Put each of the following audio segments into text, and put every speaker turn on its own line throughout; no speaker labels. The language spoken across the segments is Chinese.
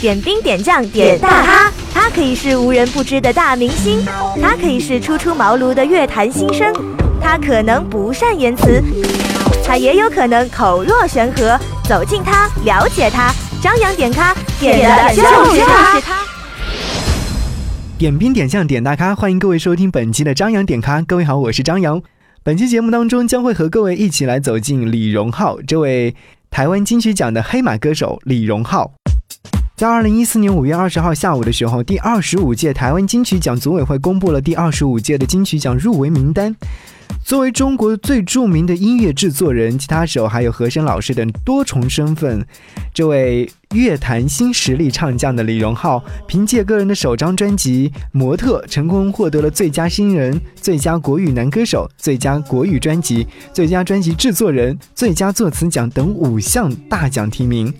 点兵点将点大咖，他可以是无人不知的大明星，他可以是初出茅庐的乐坛新生，他可能不善言辞，他也有可能口若悬河。走近他，了解他，张扬点咖，点的就是他。
点兵点将点大咖，欢迎各位收听本期的张扬点咖。各位好，我是张扬。本期节目当中将会和各位一起来走进李荣浩这位台湾金曲奖的黑马歌手李荣浩。在二零一四年五月二十号下午的时候，第二十五届台湾金曲奖组委会公布了第二十五届的金曲奖入围名单。作为中国最著名的音乐制作人、吉他手，还有和声老师等多重身份，这位乐坛新实力唱将的李荣浩，凭借个人的首张专辑《模特》，成功获得了最佳新人、最佳国语男歌手、最佳国语专辑、最佳专辑制作人、最佳作词奖等五项大奖提名，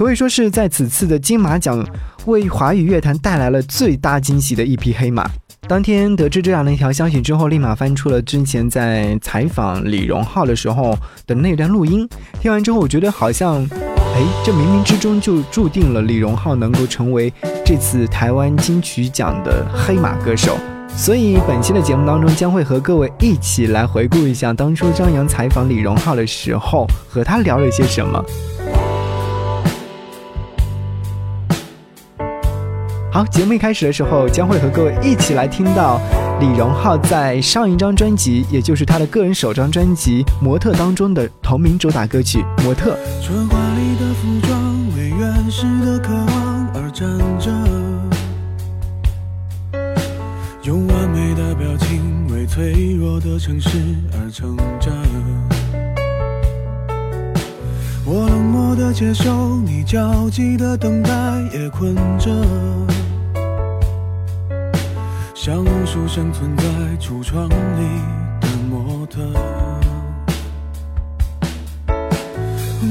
可谓说是在此次的金马奖为华语乐坛带来了最大惊喜的一匹黑马。当天得知这样的一条消息之后，立马翻出了之前在采访李荣浩的时候的那段录音。听完之后，我觉得好像，哎，这冥冥之中就注定了李荣浩能够成为这次台湾金曲奖的黑马歌手。所以本期的节目当中，将会和各位一起来回顾一下当初张扬采访李荣浩的时候和他聊了些什么。好，节目一开始的时候，将会和各位一起来听到李荣浩在上一张专辑，也就是他的个人首张专辑《模特》当中的同名主打歌曲《模特》。
春华里的服装为原始的渴望而站着，用完美的表情为脆弱的城市而撑着。我冷漠的接受你焦急的等待，也困着。像无数生存在橱窗里的模特，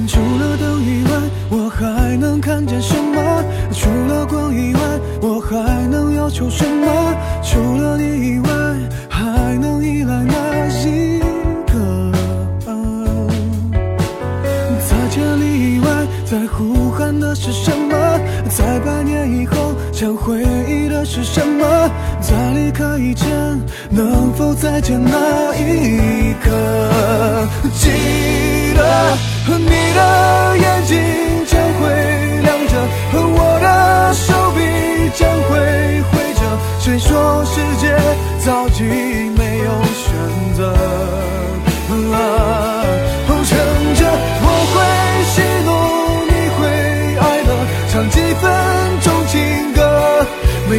除了灯以外，我还能看见什么？除了光以外，我还能要求什么？除了你以外，还能依赖哪一个？在千里以外，在呼喊的是什么？在百年以后，想回忆的是什么？在离开以前，能否再见那一刻？记得你的眼睛将会亮着，我的手臂将会挥着。谁说世界早已没有选择？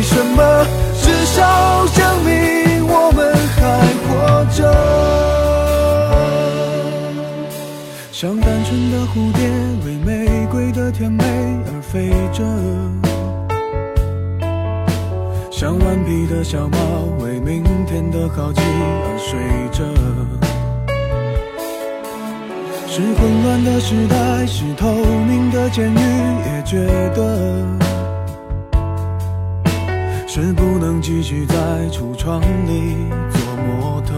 没什么。至少证明我们还活着，像单纯的蝴蝶为玫瑰的甜美而飞着，像顽皮的小猫为明天的好奇而睡着。是混乱的时代，是透明的监狱，也觉得。是不能继续在橱窗里做模特。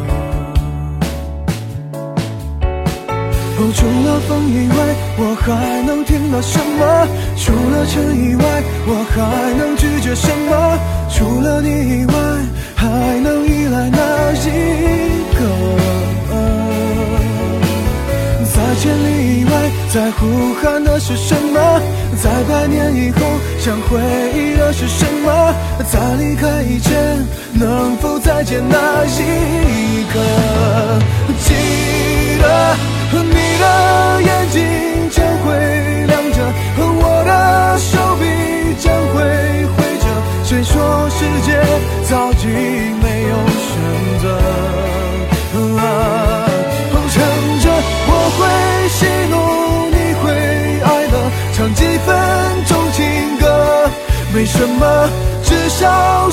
哦，除了风以外，我还能听到什么？除了尘以外，我还能拒绝什么？除了你以外，还能依赖哪一个？在千里以外，在呼喊的是什么？在百年以后，想回忆的是什么？在离开以前，能否再见那一刻？记得你的眼睛将会么，至少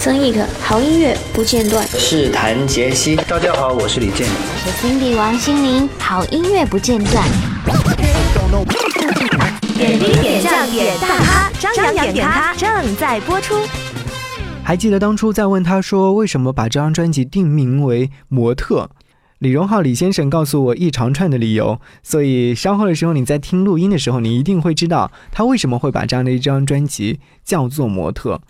曾轶可，好音乐不间断。
是谭杰希，
大家好，我是李健。
我是 Cindy 王心凌，好音乐不间断。
点兵点将点大咖，张扬点咖正在播出。
还记得当初在问他说为什么把这张专辑定名为《模特》，李荣浩李先生告诉我一长串的理由，所以稍后的时候你在听录音的时候，你一定会知道他为什么会把这样的一张专辑叫做《模特》。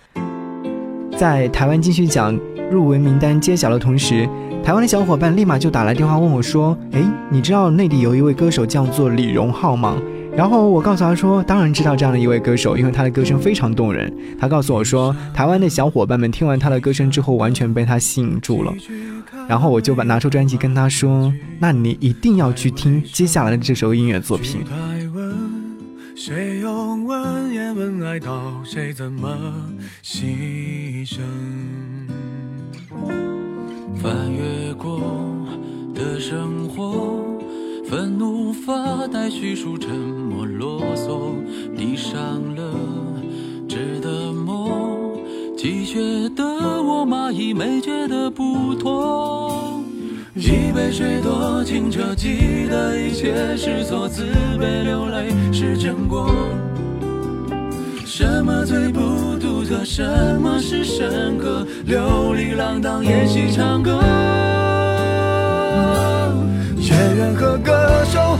在台湾金曲奖入围名单揭晓的同时，台湾的小伙伴立马就打来电话问我说：“诶，你知道内地有一位歌手叫做李荣浩吗？”然后我告诉他说：“当然知道这样的一位歌手，因为他的歌声非常动人。”他告诉我说：“ 台湾的小伙伴们听完他的歌声之后，完全被他吸引住了。”然后我就把拿出专辑跟他说：“那你一定要去听接下来的这首音乐作品。”
谁用文言文爱到谁怎么牺牲？
翻越过的生活，愤怒发呆，叙述沉默啰嗦，递上了纸的梦，积雪的我蚂蚁没觉得不妥。一杯水多清澈，记得一切是错，自卑流泪是真果。什么最不独特？什么是深刻？流离浪荡，演戏唱歌。
演员和歌手，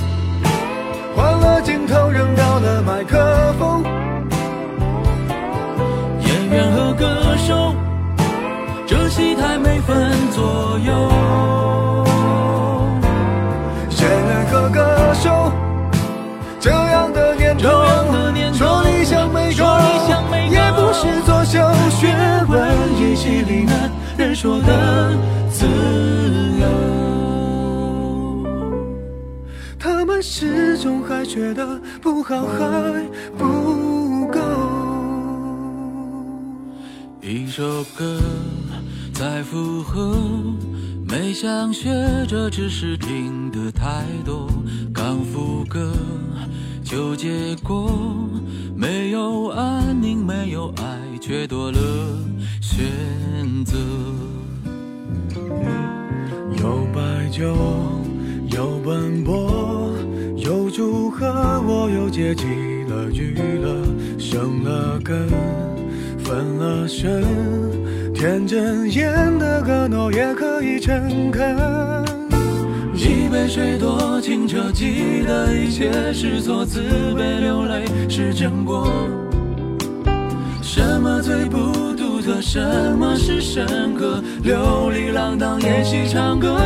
换了镜头，扔掉了麦克风。
演员和歌手，这戏台没分左右。
是作秀。学问一戏里男人说的自由，他们始终还觉得不好还不够。
一首歌再附和，没想学着，只是听得太多。刚副歌。纠结过，没有安宁，没有爱，却多了选择。
有白酒，有奔波，有祝贺，我又接起了娱乐，生了根，分了身，天真演的歌诺也可以诚恳。
一杯水多清澈，记得一切是错，自卑流泪是真果。最不独特？什么是深刻？流离浪荡，演戏唱歌。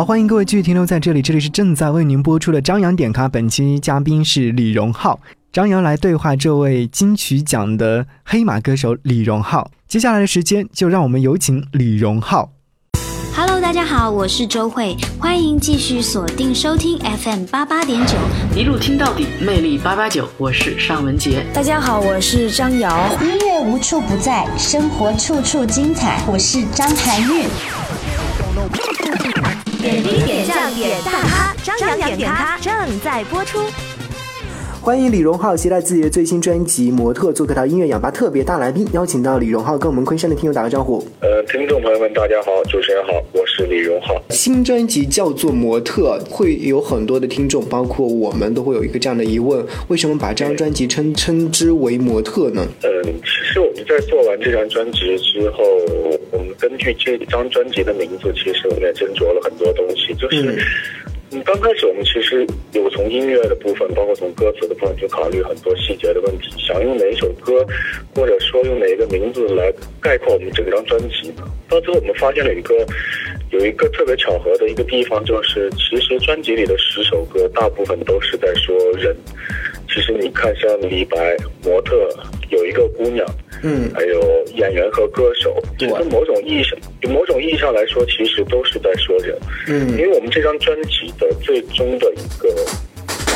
好，欢迎各位继续停留在这里，这里是正在为您播出的张扬点咖，本期嘉宾是李荣浩，张扬来对话这位金曲奖的黑马歌手李荣浩。接下来的时间，就让我们有请李荣浩。
Hello，大家好，我是周慧，欢迎继续锁定收听 FM 八八点九。
一路听到底，魅力八八九，我是尚雯婕。
大家好，我是张瑶。
音乐无处不在，生活处处精彩。我是张含韵。
点兵点将点大咖，张扬点咖正在播出。
欢迎李荣浩携带自己的最新专辑《模特》做客到音乐氧吧特别大来宾，邀请到李荣浩跟我们昆山的听友打个招呼。
呃，听众朋友们，大家好，主持人好，我是李荣浩。
新专辑叫做《模特》，会有很多的听众，包括我们都会有一个这样的疑问：为什么把这张专辑称称之为模特呢？
嗯，其实我们在做完这张专辑之后，我们根据这张专辑的名字，其实我们也斟酌了很多东西，就是。嗯嗯，刚开始我们其实有从音乐的部分，包括从歌词的部分去考虑很多细节的问题，想用哪一首歌，或者说用哪一个名字来概括我们整张专辑？到最后我们发现了一个有一个特别巧合的一个地方，就是其实专辑里的十首歌大部分都是在说人。其实你看，像李白、模特，有一个姑娘，
嗯，
还有演员和歌手，其实某种意义上，某种意义上来说，其实都是在说人。
嗯，
因为我们这张专辑的最终的一个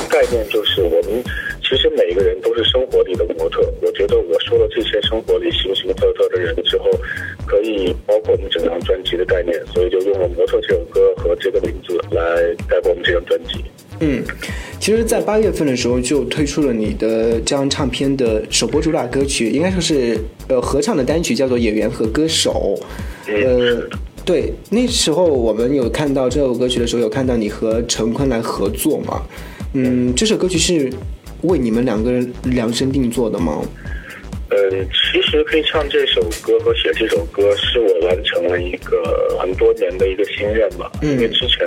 概念就是，我们其实每一个人都是生活里的模特。我觉得我说了这些生活里形形色色的人之后，可以包括我们整张专辑的概念，所以就用了《模特》这首歌和这个名字来概括我们这张专辑。
嗯，其实，在八月份的时候就推出了你的这张唱片的首播主打歌曲，应该说是呃合唱的单曲，叫做《演员和歌手》。呃，对，那时候我们有看到这首歌曲的时候，有看到你和陈坤来合作嘛？嗯，这首歌曲是为你们两个人量身定做的吗？
嗯，其实可以唱这首歌和写这首歌，是我完成了一个很多年的一个心愿吧。
嗯，
因为之前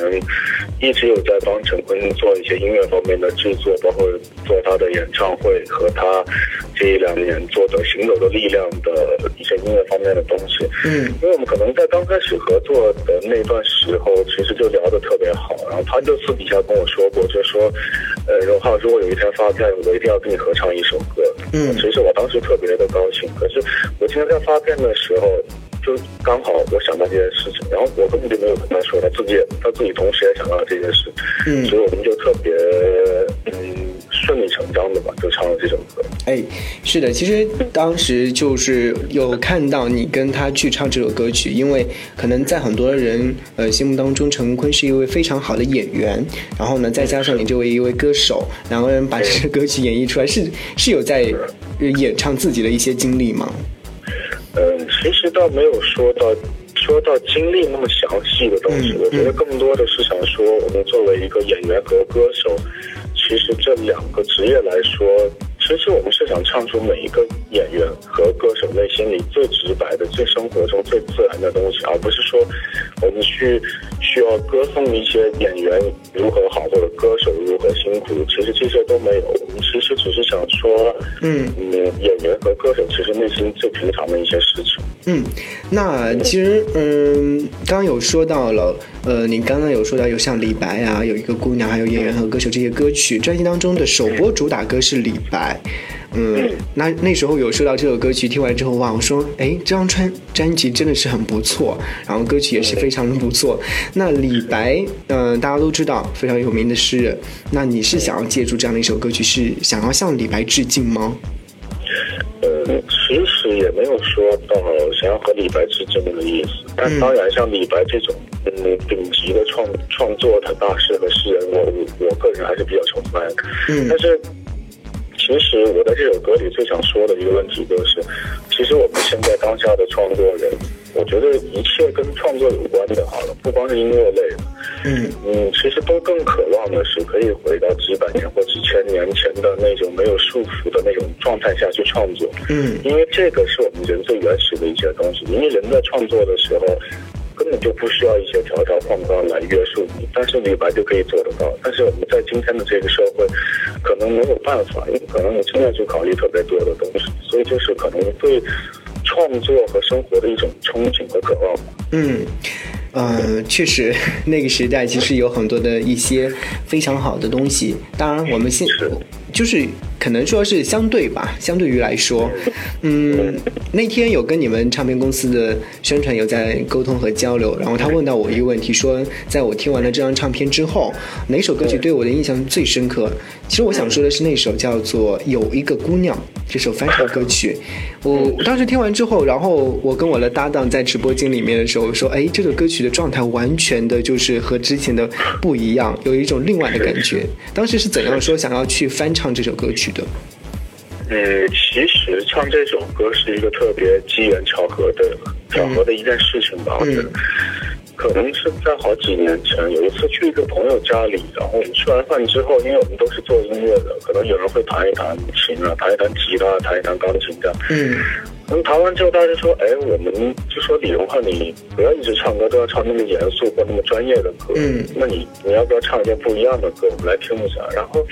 一直有在帮陈坤做一些音乐方面的制作，包括做他的演唱会和他这一两年做的《行走的力量》的一些音乐方面的东西。
嗯，
因为我们可能在刚开始合作的那段时候，其实就聊得特别好，然后他就私底下跟我说过，就说，呃，荣浩，如果有一天发片，我一定要跟你合唱一首歌。
嗯，
其实我当时特别的高兴，可是我今天在发片的时候，就刚好我想到这件事情，然后我根本就没有跟他说，他自己也他自己同时也想到了这件事，
嗯，
所以我们就特别嗯顺理成章的吧，就唱了这首歌。
哎，是的，其实当时就是有看到你跟他去唱这首歌曲，因为可能在很多人呃心目当中，陈坤是一位非常好的演员，然后呢，再加上你这位一位歌手，两个人把这首歌曲演绎出来，是是有在演唱自己的一些经历吗？
嗯，其实倒没有说到说到经历那么详细的东西，
嗯、
我觉得更多的是想说，我们作为一个演员和歌手，其实这两个职业来说，其实我们是想唱出每一个演员和歌手内心里最直白的、最生活中最自然的东西，而不是说我们去需要歌颂一些演员如何好，或者歌手如何辛苦。其实这些都没有，我们其实只是想说，
嗯
嗯，演员和歌手其实内心最平常的一些事情。
嗯，那其实嗯，刚刚有说到了，呃，你刚刚有说到有像李白啊，有一个姑娘，还有演员和歌手这些歌曲，专辑当中的首播主打歌是李白。嗯，那那时候有收到这首歌曲，听完之后哇，我说，哎，这张专专辑真的是很不错，然后歌曲也是非常的不错。那李白，嗯、呃，大家都知道非常有名的诗人，那你是想要借助这样的一首歌曲，是想要向李白致敬吗？
呃，其实也没有说到想要和李白致敬的意思，但当然像李白这种嗯顶级的创创作的大师和诗人，我我个人还是比较崇拜的。
嗯，
但是其实我在这首歌里最想说的一个问题就是，其实我们现在当下的创作人，我觉得一切跟创作有关的，好了，不光是音乐类的，
嗯
嗯，其实都更渴望的是可以回到几百年或几千年前的那种没有束缚的那种状态下去创作，
嗯，
因为这个是我们人最原始的一些东西，因为人在创作的时候。根本就不需要一些条条框框来约束你，但是李白就可以做得到。但是我们在今天的这个社会，可能没有办法，因为可能你现在去考虑特别多的东西，所以就是可能对创作和生活的一种憧憬和渴望吧。
嗯。呃，确实，那个时代其实有很多的一些非常好的东西。当然，我们现就是可能说是相对吧，相对于来说，嗯，那天有跟你们唱片公司的宣传有在沟通和交流，然后他问到我一个问题，说在我听完了这张唱片之后，哪首歌曲对我的印象最深刻？其实我想说的是那首叫做《有一个姑娘》这首翻唱歌曲。我当时听完之后，然后我跟我的搭档在直播间里面的时候说，哎，这首歌曲的状态完全的就是和之前的不一样，有一种另外的感觉。当时是怎样说想要去翻唱这首歌曲的？
嗯，其实唱这首歌是一个特别机缘巧合的巧合的一件事情吧，我觉得。可能是在好几年前，有一次去一个朋友家里，然后我们吃完饭之后，因为我们都是做音乐的，可能有人会弹一弹琴啊，弹一弹吉他，弹一弹钢琴这样。嗯。嗯，弹完之后，大家就说：“哎，我们就说李荣浩，你不要一直唱歌，都要唱那么严肃或那么专业的歌。嗯，那你你要不要唱一些不一样的歌？我们来听一下。”然后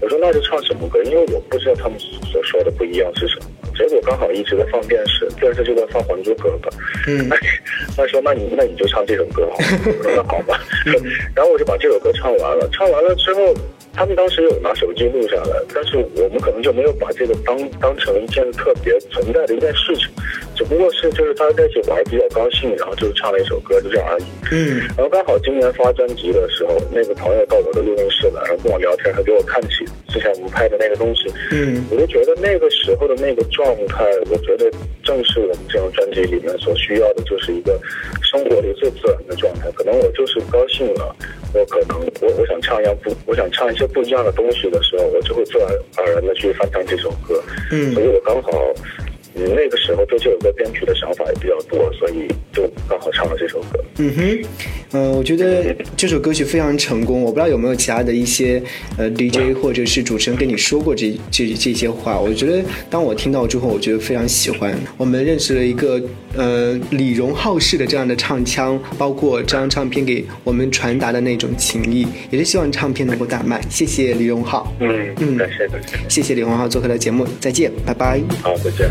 我说：“那就唱什么歌？因为我不知道他们所说的不一样是什么。”结果刚好一直在放电视，电视就在放《还珠格格》。嗯，他说：“那你那你就唱这首歌好。”我说：“那好吧。”然后我就把这首歌唱完了。唱完了之后。他们当时有拿手机录下来，但是我们可能就没有把这个当当成一件特别存在的一件事情，只不过是就是大家在一起玩比较高兴，然后就唱了一首歌，就这样而已。嗯。然后刚好今年发专辑的时候，那个朋友到我的录音室来，然后跟我聊天，他给我看起之前我们拍的那个东西。嗯。我就觉得那个时候的那个状态，我觉得正是我们这张专辑里面所需要的，就是一个生活里最自然的状态。可能我就是高兴了，我可能我我想唱一样不，我想唱一些。不一样的东西的时候，我就会自然而然的去翻唱这首歌。嗯，所以我刚好，嗯，那个时候对这首歌编曲的想法也比较多，所以就刚好唱了这首歌。
嗯哼，嗯，我觉得这首歌曲非常成功。我不知道有没有其他的一些呃 DJ 或者是主持人跟你说过这这这些话。我觉得当我听到之后，我觉得非常喜欢。我们认识了一个呃李荣浩式的这样的唱腔，包括这张唱片给我们传达的那种情谊，也是希望唱片能够大卖。谢谢李荣浩。
嗯嗯，感谢感谢。
谢谢李荣浩做客的节目，再见，拜拜。
好，再见。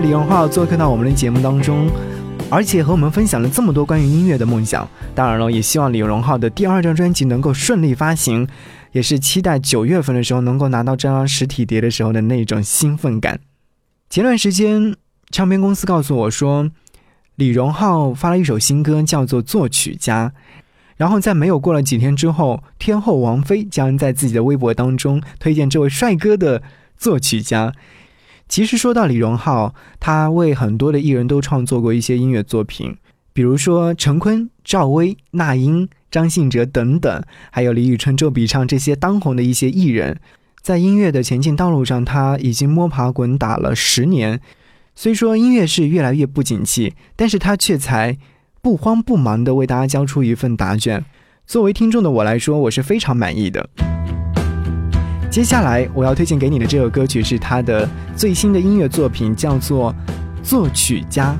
李
荣浩做客到我们的节目当中，而且和我们分享了这么多关于音乐的梦想。当然了，也希望李荣浩的第二张专辑能够顺利发行，也是期待九月份的时候能够拿到这张实体碟的时候的那种兴奋感。前段时间，唱片公司告诉我说，李荣浩发了一首新歌，叫做《作曲家》。然后在没有过了几天之后，天后王菲将在自己的微博当中推荐这位帅哥的作曲家。其实说到李荣浩，他为很多的艺人都创作过一些音乐作品，比如说陈坤、赵薇、那英、张信哲等等，还有李宇春、周笔畅这些当红的一些艺人。在音乐的前进道路上，他已经摸爬滚打了十年。虽说音乐是越来越不景气，但是他却才不慌不忙地为大家交出一份答卷。作为听众的我来说，我是非常满意的。接下来我要推荐给你的这首歌曲是他的最新的音乐作品，叫做《作曲家》。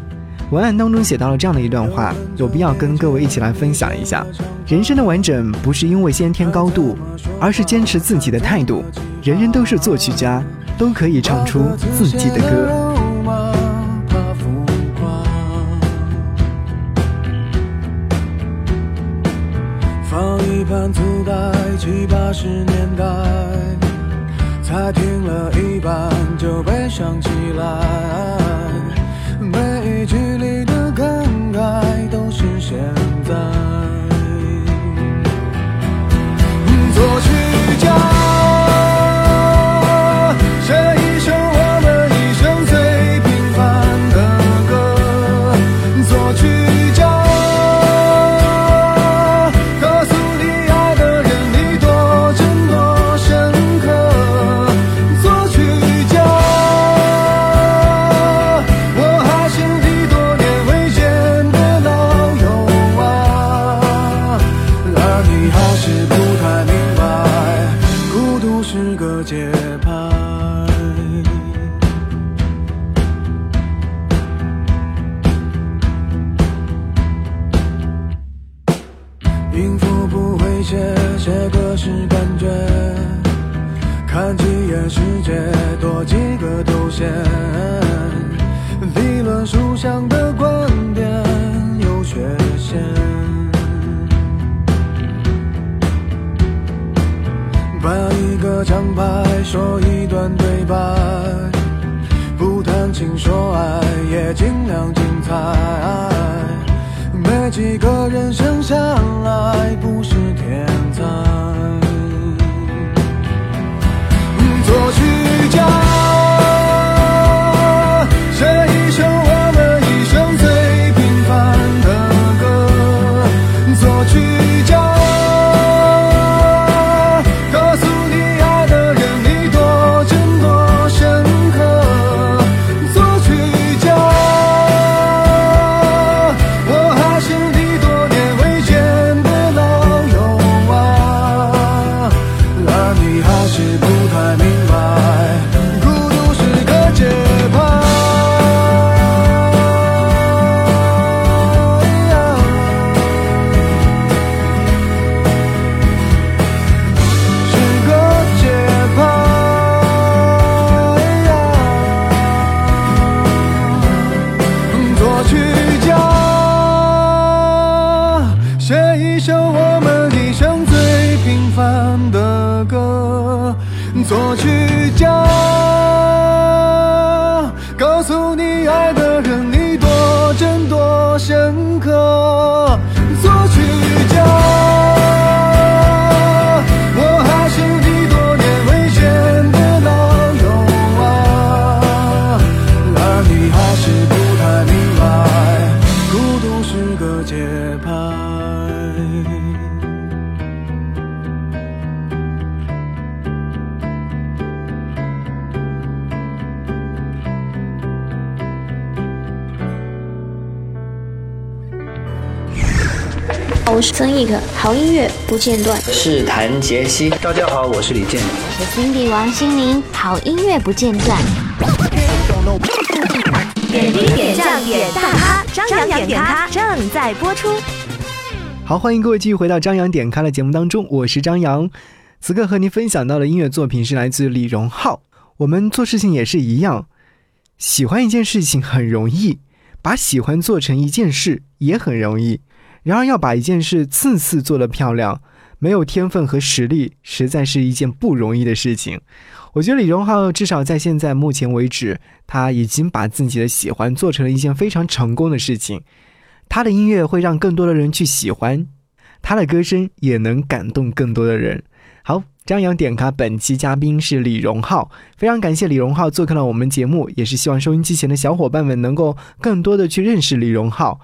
文案当中写到了这样的一段话，有必要跟各位一起来分享一下：人生的完整不是因为先天高度，而是坚持自己的态度。人人都是作曲家，都可以唱出自己的歌。
盘磁带，七八十年代，才听了一半就悲伤起来。长吧。我是
曾轶可，好音乐不间断。
我是谭杰希，
大家好，我是李健。
我是 Cindy 王心凌，好音乐不间断。
点滴点将点大咖，张扬点咖正在播出。
好，欢迎各位继续回到张扬点咖的节目当中，我是张扬。此刻和您分享到的音乐作品是来自李荣浩。我们做事情也是一样，喜欢一件事情很容易，把喜欢做成一件事也很容易。然而要把一件事次次做得漂亮，没有天分和实力，实在是一件不容易的事情。我觉得李荣浩至少在现在目前为止，他已经把自己的喜欢做成了一件非常成功的事情。他的音乐会让更多的人去喜欢，他的歌声也能感动更多的人。好，张扬点卡本期嘉宾是李荣浩，非常感谢李荣浩做客了我们节目，也是希望收音机前的小伙伴们能够更多的去认识李荣浩。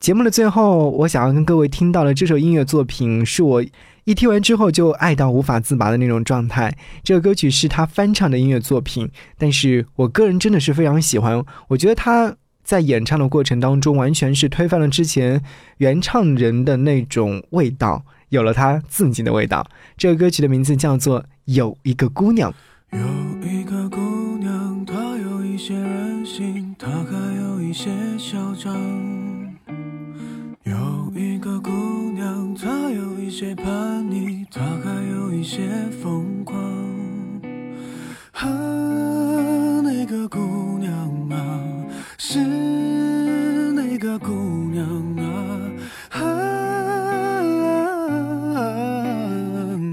节目的最后，我想要跟各位听到的这首音乐作品，是我一听完之后就爱到无法自拔的那种状态。这个歌曲是他翻唱的音乐作品，但是我个人真的是非常喜欢。我觉得他在演唱的过程当中，完全是推翻了之前原唱人的那种味道。有了他自己的味道。这个歌曲的名字叫做《有一个姑娘》。
有一个姑娘，她有一些任性，她还有一些嚣张。有一个姑娘，她有一些叛逆，她还有一些疯狂。啊，那个姑娘啊，是那个姑娘啊。啊，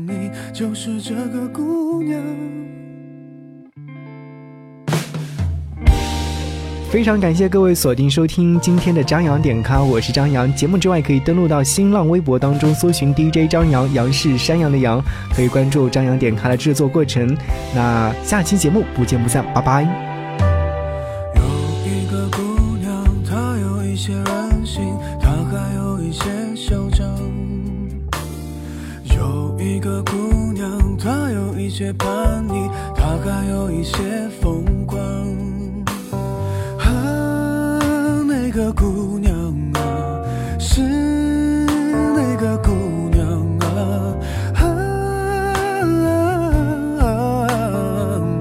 你就是这个姑
非常感谢各位锁定收听今天的张扬点咖，我是张扬。节目之外可以登录到新浪微博当中搜寻 DJ 张扬，杨是山羊的羊，可以关注张扬点咖的制作过程。那下期节目不见不散，拜拜。
有一个姑娘，她有一些任性，她还有一些嚣张。有一个姑。娘，她有一些叛逆，他还有一些疯狂。个姑娘啊，是那个姑娘啊，啊，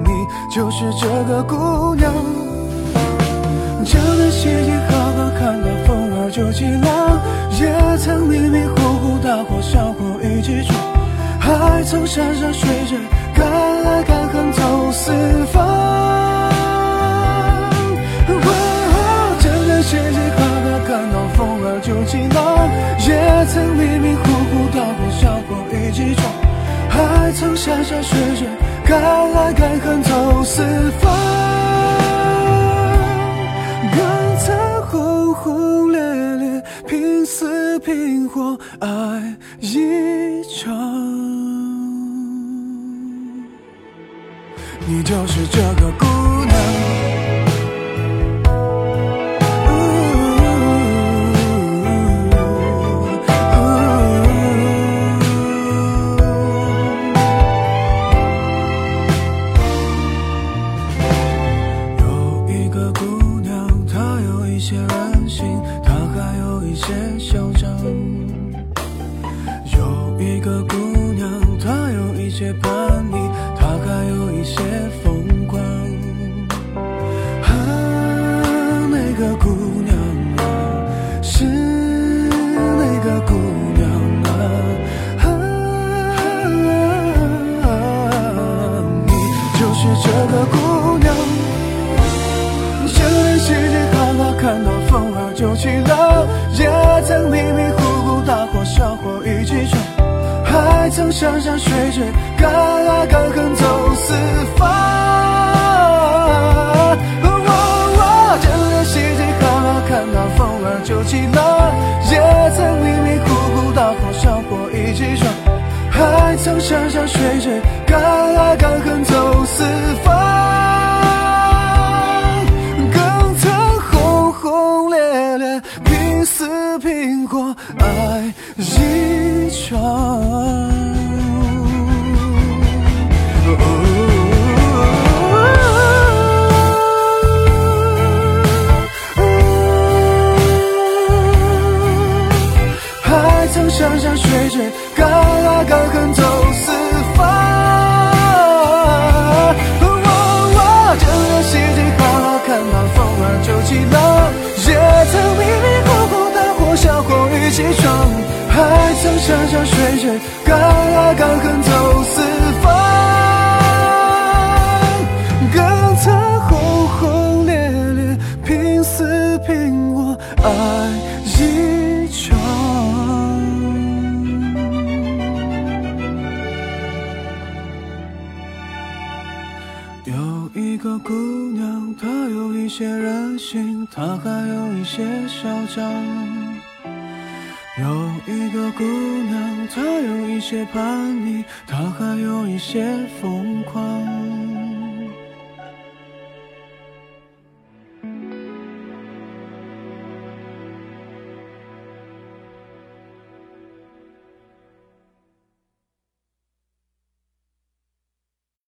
你就是这个姑娘。江南西街好好看到风儿就起浪，也曾迷迷糊糊大火小火一起闯。还曾山山水水，敢爱敢恨走四方。就起浪。也曾迷迷糊糊，大火小火一起闯。还曾山山水水，敢爱敢恨走四方。更曾轰轰烈烈，拼死拼活爱一场。你就是这个姑山山水间，敢爱敢恨走四方。这个世界好好看到风儿就起浪，也曾迷迷糊糊大火小火一起闯。还曾山山水水，敢爱敢恨山山水水，敢爱敢恨走四方。更曾轰轰烈烈，拼死拼活爱一场。有一个姑娘，她有一些任性，她还有一些嚣张。有一个姑娘，她有一些叛逆，她还有一些疯狂。